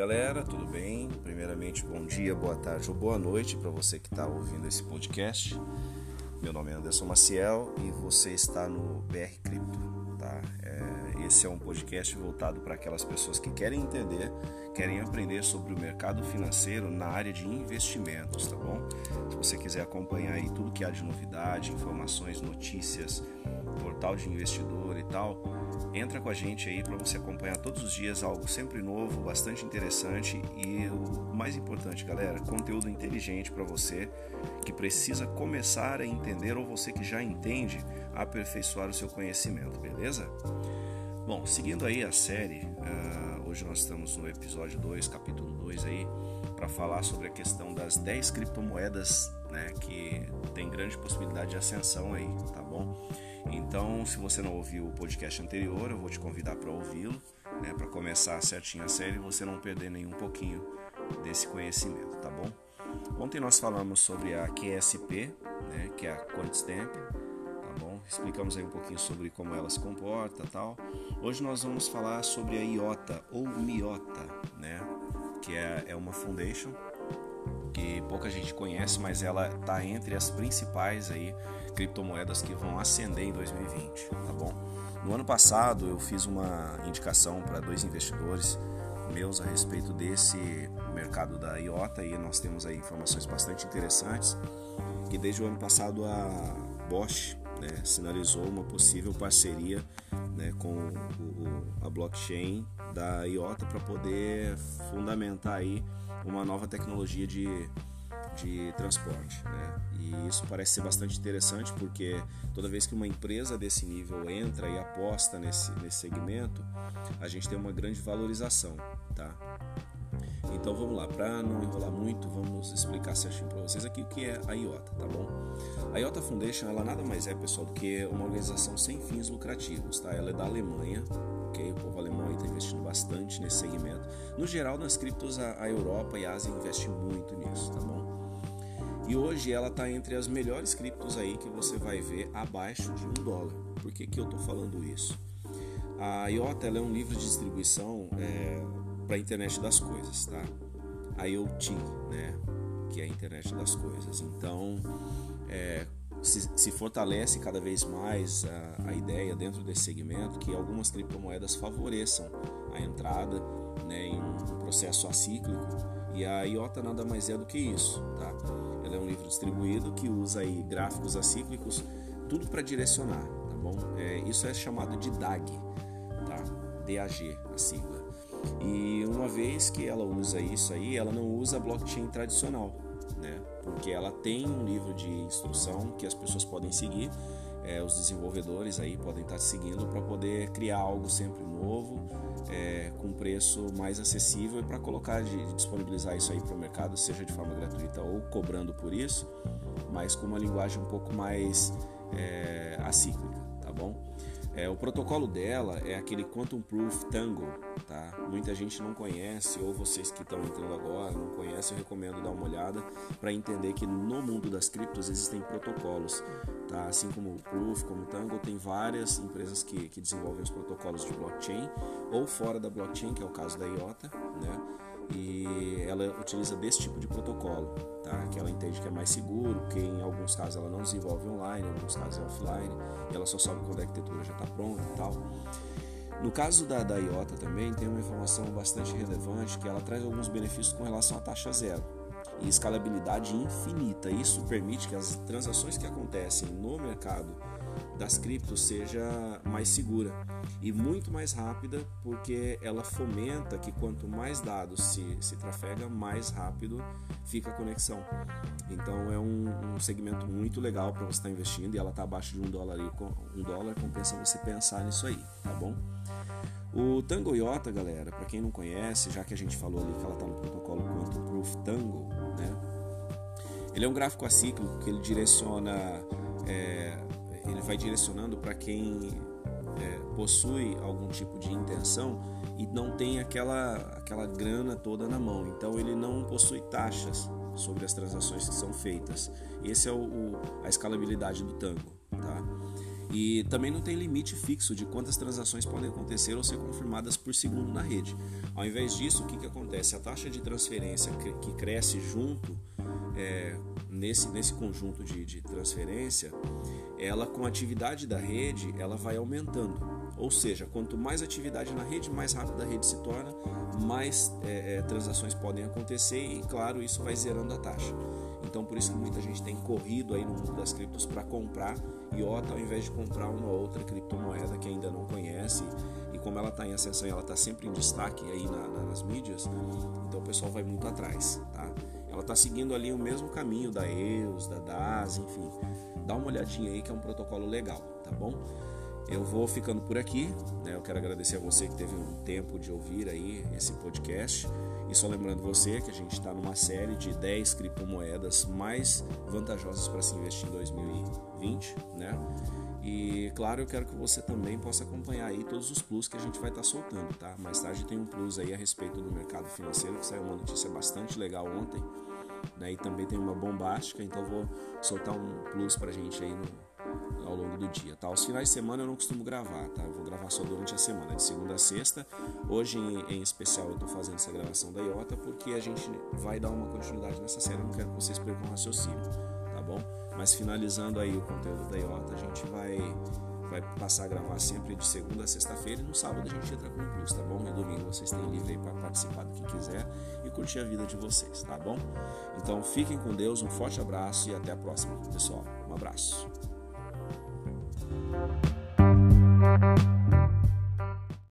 galera, tudo bem? Primeiramente, bom dia, boa tarde ou boa noite para você que está ouvindo esse podcast. Meu nome é Anderson Maciel e você está no BR Cripto, tá? É, esse é um podcast voltado para aquelas pessoas que querem entender, querem aprender sobre o mercado financeiro na área de investimentos, tá bom? Se você quiser acompanhar aí tudo que há de novidade, informações, notícias, portal de investidor e tal, entra com a gente aí para você acompanhar todos os dias algo sempre novo, bastante interessante e o mais importante, galera, conteúdo inteligente para você que precisa começar a entender ou você que já entende, aperfeiçoar o seu conhecimento, beleza? Bom, seguindo aí a série, uh, hoje nós estamos no episódio 2, capítulo 2 aí, para falar sobre a questão das 10 criptomoedas né, que tem grande possibilidade de ascensão aí, tá bom? Então, se você não ouviu o podcast anterior, eu vou te convidar para ouvi-lo, né, para começar certinho a série e você não perder nem um pouquinho desse conhecimento, tá bom? Ontem nós falamos sobre a QSP, né, que é a Coinstamp, tá bom? Explicamos aí um pouquinho sobre como ela se comporta, tal. Hoje nós vamos falar sobre a IOTA ou MIOTA, né, que é, é uma foundation que pouca gente conhece, mas ela está entre as principais aí criptomoedas que vão ascender em 2020, tá bom? No ano passado eu fiz uma indicação para dois investidores meus a respeito desse mercado da IOTA e nós temos aí informações bastante interessantes que desde o ano passado a Bosch né, sinalizou uma possível parceria né, com o, a blockchain da IOTA para poder fundamentar aí uma nova tecnologia de, de transporte. Né? E isso parece ser bastante interessante porque toda vez que uma empresa desse nível entra e aposta nesse, nesse segmento, a gente tem uma grande valorização. Tá? Então vamos lá, para não enrolar muito, vamos explicar certinho para vocês aqui o que é a IOTA, tá bom? A IOTA Foundation, ela nada mais é, pessoal, do que uma organização sem fins lucrativos, tá? Ela é da Alemanha, ok? O povo alemão está investindo bastante nesse segmento. No geral, nas criptos, a, Europa e a Ásia investem muito nisso, tá bom? E hoje ela está entre as melhores criptos aí que você vai ver abaixo de um dólar. Por que, que eu estou falando isso? A IOTA é um livro de distribuição é, para a internet das coisas, tá? A IoT, né? Que é a internet das coisas. Então, é, se, se, fortalece cada vez mais a, a, ideia dentro desse segmento que algumas criptomoedas favoreçam a entrada né, em um processo acíclico e a IOTA nada mais é do que isso, tá? Ela é um livro distribuído que usa aí gráficos acíclicos, tudo para direcionar, tá bom? É, isso é chamado de DAG, tá? DAG, a sigla. E uma vez que ela usa isso aí, ela não usa blockchain tradicional? Porque ela tem um livro de instrução que as pessoas podem seguir, é, os desenvolvedores aí podem estar seguindo para poder criar algo sempre novo, é, com preço mais acessível e para colocar, de, de disponibilizar isso aí para o mercado, seja de forma gratuita ou cobrando por isso, mas com uma linguagem um pouco mais é, acíclica, tá bom? É, o protocolo dela é aquele Quantum Proof Tango, tá? Muita gente não conhece, ou vocês que estão entrando agora não conhecem, eu recomendo dar uma olhada para entender que no mundo das criptos existem protocolos, tá? Assim como o Proof, como o Tango, tem várias empresas que, que desenvolvem os protocolos de blockchain, ou fora da blockchain, que é o caso da IOTA, né? E ela utiliza desse tipo de protocolo, tá? que ela entende que é mais seguro, que em alguns casos ela não desenvolve online, em alguns casos é offline, e ela só sabe quando a arquitetura já está pronta e tal. No caso da, da IOTA também tem uma informação bastante relevante que ela traz alguns benefícios com relação à taxa zero e escalabilidade infinita. Isso permite que as transações que acontecem no mercado das criptos seja mais segura e muito mais rápida, porque ela fomenta que quanto mais dados se, se trafega, mais rápido fica a conexão. Então é um, um segmento muito legal para você estar tá investindo e ela está abaixo de um dólar um dólar compensa você pensar nisso aí, tá bom? O Tango Iota, galera, para quem não conhece, já que a gente falou ali que ela está no protocolo Quantum Proof Tango, né? Ele é um gráfico acíclico que ele direciona é, ele vai direcionando para quem é, possui algum tipo de intenção e não tem aquela, aquela grana toda na mão. Então ele não possui taxas sobre as transações que são feitas. Esse é o, o a escalabilidade do Tango. Tá? E também não tem limite fixo de quantas transações podem acontecer ou ser confirmadas por segundo na rede. Ao invés disso, o que, que acontece? A taxa de transferência que, cresce junto é, nesse, nesse conjunto de, de transferência, ela com a atividade da rede, ela vai aumentando. Ou seja, quanto mais atividade na rede, mais rápida a rede se torna, mais é, é, transações podem acontecer e, claro, isso vai zerando a taxa. Então, por isso que muita gente tem corrido aí no mundo das criptos para comprar IOTA ao invés de comprar uma outra criptomoeda que ainda não conhece. E como ela está em ascensão ela está sempre em destaque aí na, na, nas mídias, então o pessoal vai muito atrás, tá? Ela está seguindo ali o mesmo caminho da EOS, da DAS, enfim. Dá uma olhadinha aí que é um protocolo legal, tá bom? Eu vou ficando por aqui. Né? Eu quero agradecer a você que teve um tempo de ouvir aí esse podcast. E só lembrando você que a gente está numa série de 10 criptomoedas mais vantajosas para se investir em 2020, né? E claro, eu quero que você também possa acompanhar aí todos os plus que a gente vai estar tá soltando, tá? Mais tarde tem um plus aí a respeito do mercado financeiro, que saiu uma notícia bastante legal ontem, né? E também tem uma bombástica, então vou soltar um plus pra gente aí no, ao longo do dia, tá? Os finais de semana eu não costumo gravar, tá? Eu vou gravar só durante a semana, de segunda a sexta. Hoje, em, especial, eu tô fazendo essa gravação da Iota porque a gente vai dar uma continuidade nessa série, eu não quero que vocês percam o raciocínio, tá bom? Mas finalizando aí o conteúdo da Iota, a gente vai vai passar a gravar sempre de segunda a sexta-feira e no sábado a gente entra com o Plus, tá bom? E domingo vocês têm livre aí para participar do que quiser e curtir a vida de vocês, tá bom? Então fiquem com Deus, um forte abraço e até a próxima, pessoal. Um abraço. Thank you.